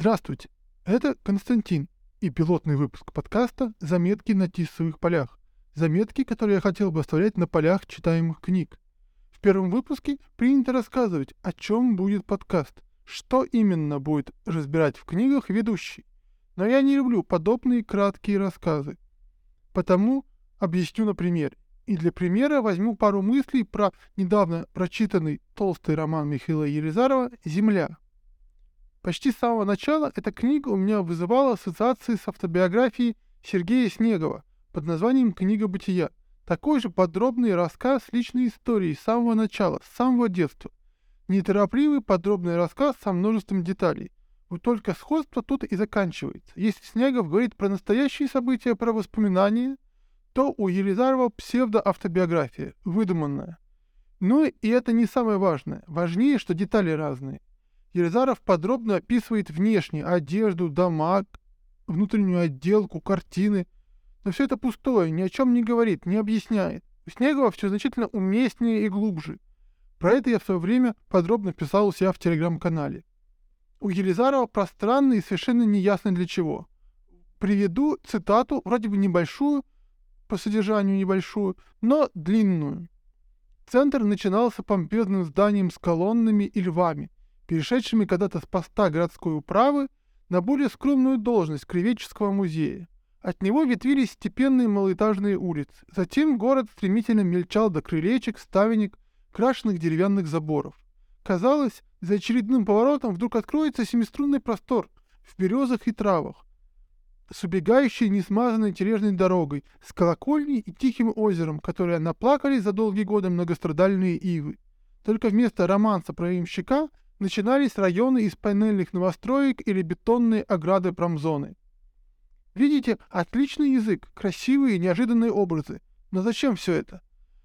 Здравствуйте, это Константин и пилотный выпуск подкаста «Заметки на тисовых полях». Заметки, которые я хотел бы оставлять на полях читаемых книг. В первом выпуске принято рассказывать, о чем будет подкаст, что именно будет разбирать в книгах ведущий. Но я не люблю подобные краткие рассказы. Потому объясню на примере. И для примера возьму пару мыслей про недавно прочитанный толстый роман Михаила Елизарова «Земля». Почти с самого начала эта книга у меня вызывала ассоциации с автобиографией Сергея Снегова под названием «Книга бытия». Такой же подробный рассказ личной истории с самого начала, с самого детства. Неторопливый подробный рассказ со множеством деталей. Вот только сходство тут и заканчивается. Если Снегов говорит про настоящие события, про воспоминания – то у Елизарова псевдоавтобиография, выдуманная. Ну и это не самое важное. Важнее, что детали разные. Елизаров подробно описывает внешне одежду, дома, внутреннюю отделку, картины. Но все это пустое, ни о чем не говорит, не объясняет. У Снегова все значительно уместнее и глубже. Про это я в свое время подробно писал у себя в телеграм-канале. У Елизарова пространно и совершенно неясно для чего. Приведу цитату, вроде бы небольшую, по содержанию небольшую, но длинную. Центр начинался помпезным зданием с колоннами и львами, перешедшими когда-то с поста городской управы на более скромную должность Кривеческого музея. От него ветвились степенные малоэтажные улицы. Затем город стремительно мельчал до крылечек, ставенек, крашенных деревянных заборов. Казалось, за очередным поворотом вдруг откроется семиструнный простор в березах и травах, с убегающей несмазанной тележной дорогой, с колокольней и тихим озером, которые наплакали за долгие годы многострадальные ивы. Только вместо романса про имщика начинались районы из панельных новостроек или бетонные ограды промзоны. Видите, отличный язык, красивые неожиданные образы. Но зачем все это?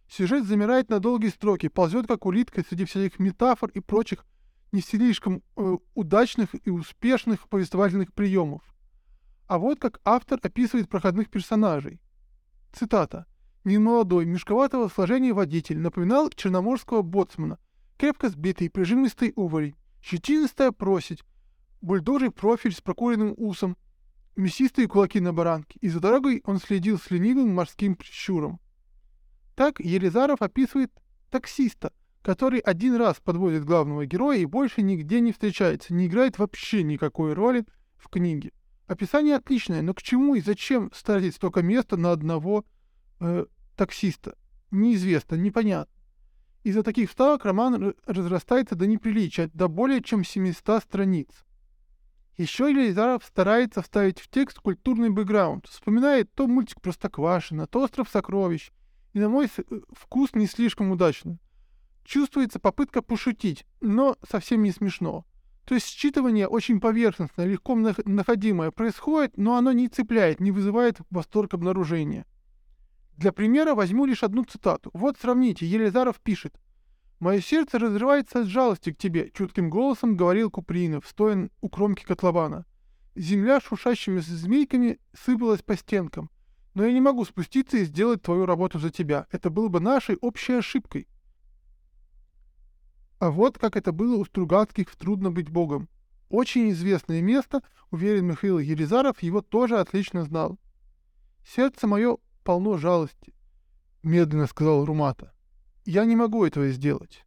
Сюжет замирает на долгие строки, ползет как улитка среди всяких метафор и прочих не слишком э, удачных и успешных повествовательных приемов. А вот как автор описывает проходных персонажей. Цитата. Немолодой, мешковатого сложения водитель напоминал черноморского боцмана, крепко сбитый, прижимистый уволень, щетинистая просить, бульдожий профиль с прокуренным усом, мясистые кулаки на баранке, и за дорогой он следил с ленивым морским прищуром. Так Елизаров описывает таксиста, который один раз подвозит главного героя и больше нигде не встречается, не играет вообще никакой роли в книге. Описание отличное, но к чему и зачем ставить столько места на одного э, таксиста? Неизвестно, непонятно. Из-за таких вставок роман разрастается до неприличия, до более чем 700 страниц. Еще Елизаров старается вставить в текст культурный бэкграунд, вспоминает то мультик Простоквашино, то Остров сокровищ, и на мой э, вкус не слишком удачно. Чувствуется попытка пошутить, но совсем не смешно. То есть считывание очень поверхностное, легко находимое происходит, но оно не цепляет, не вызывает восторг обнаружения. Для примера возьму лишь одну цитату. Вот сравните, Елизаров пишет. «Мое сердце разрывается от жалости к тебе», — чутким голосом говорил Купринов, стоя у кромки котлована. Земля шушащими змейками сыпалась по стенкам. Но я не могу спуститься и сделать твою работу за тебя. Это было бы нашей общей ошибкой. А вот как это было у Стругацких в «Трудно быть богом». Очень известное место, уверен Михаил Елизаров, его тоже отлично знал. «Сердце мое полно жалости», — медленно сказал Румата. «Я не могу этого сделать».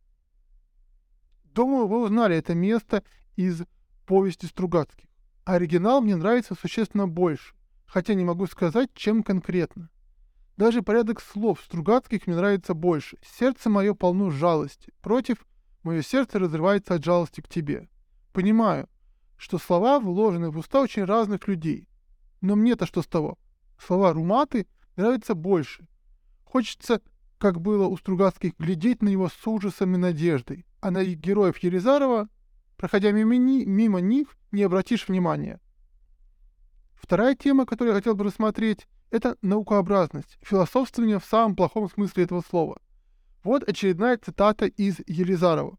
Думаю, вы узнали это место из повести Стругацких. Оригинал мне нравится существенно больше, хотя не могу сказать, чем конкретно. Даже порядок слов Стругацких мне нравится больше. Сердце мое полно жалости против Мое сердце разрывается от жалости к тебе. Понимаю, что слова вложены в уста очень разных людей. Но мне-то что с того? Слова Руматы нравятся больше. Хочется, как было у Стругацких, глядеть на него с ужасом и надеждой, а на героев Елизарова, проходя мимо, мимо них, не обратишь внимания. Вторая тема, которую я хотел бы рассмотреть, это наукообразность, философствование в самом плохом смысле этого слова. Вот очередная цитата из Елизарова.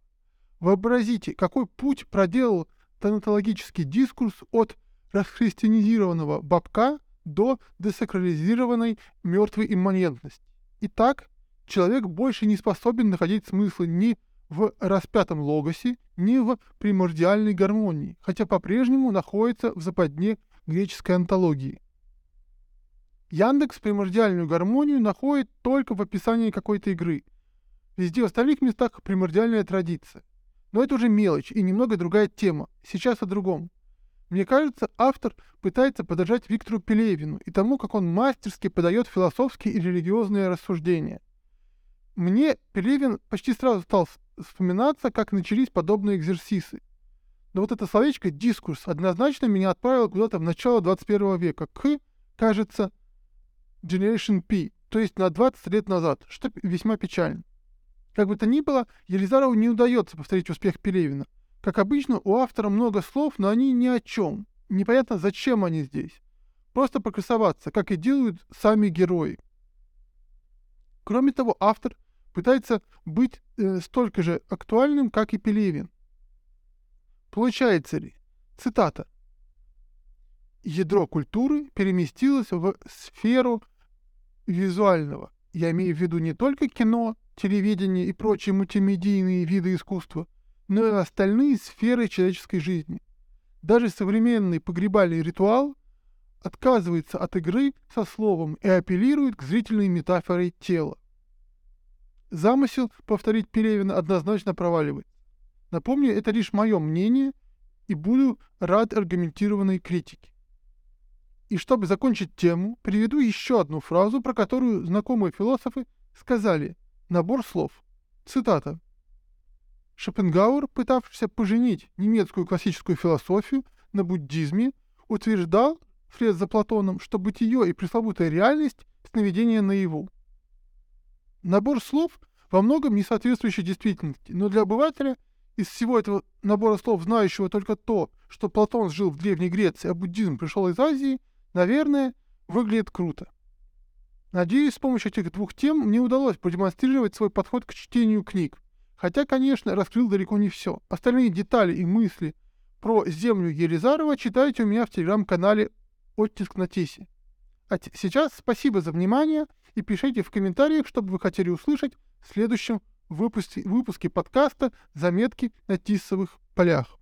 Вообразите, какой путь проделал тонатологический дискурс от расхристианизированного бабка до десакрализированной мертвой имманентности. Итак, человек больше не способен находить смысла ни в распятом логосе, ни в примордиальной гармонии, хотя по-прежнему находится в западне греческой антологии. Яндекс примордиальную гармонию находит только в описании какой-то игры. Везде в остальных местах примордиальная традиция. Но это уже мелочь и немного другая тема. Сейчас о другом. Мне кажется, автор пытается подражать Виктору Пелевину и тому, как он мастерски подает философские и религиозные рассуждения. Мне Пелевин почти сразу стал вспоминаться, как начались подобные экзерсисы. Но вот это словечко «дискурс» однозначно меня отправило куда-то в начало 21 века, к, кажется, Generation P, то есть на 20 лет назад, что весьма печально. Как бы то ни было, Елизарову не удается повторить успех Пелевина. Как обычно, у автора много слов, но они ни о чем. Непонятно, зачем они здесь. Просто покрасоваться, как и делают сами герои. Кроме того, автор пытается быть э, столько же актуальным, как и Пелевин. Получается ли? Цитата. Ядро культуры переместилось в сферу визуального. Я имею в виду не только кино, телевидение и прочие мультимедийные виды искусства, но и остальные сферы человеческой жизни. Даже современный погребальный ритуал отказывается от игры со словом и апеллирует к зрительной метафоре тела. Замысел повторить Пелевина однозначно проваливает. Напомню, это лишь мое мнение, и буду рад аргументированной критике. И чтобы закончить тему, приведу еще одну фразу, про которую знакомые философы сказали «набор слов». Цитата. Шопенгауэр, пытавшийся поженить немецкую классическую философию на буддизме, утверждал, вслед за Платоном, что бытие и пресловутая реальность — сновидение наяву. Набор слов во многом не соответствующий действительности, но для обывателя из всего этого набора слов, знающего только то, что Платон жил в Древней Греции, а буддизм пришел из Азии, наверное, выглядит круто. Надеюсь, с помощью этих двух тем мне удалось продемонстрировать свой подход к чтению книг. Хотя, конечно, раскрыл далеко не все. Остальные детали и мысли про землю Елизарова читайте у меня в телеграм-канале «Оттиск на Тесе». А сейчас спасибо за внимание и пишите в комментариях, что бы вы хотели услышать в следующем выпуске, выпуске подкаста «Заметки на тисовых полях».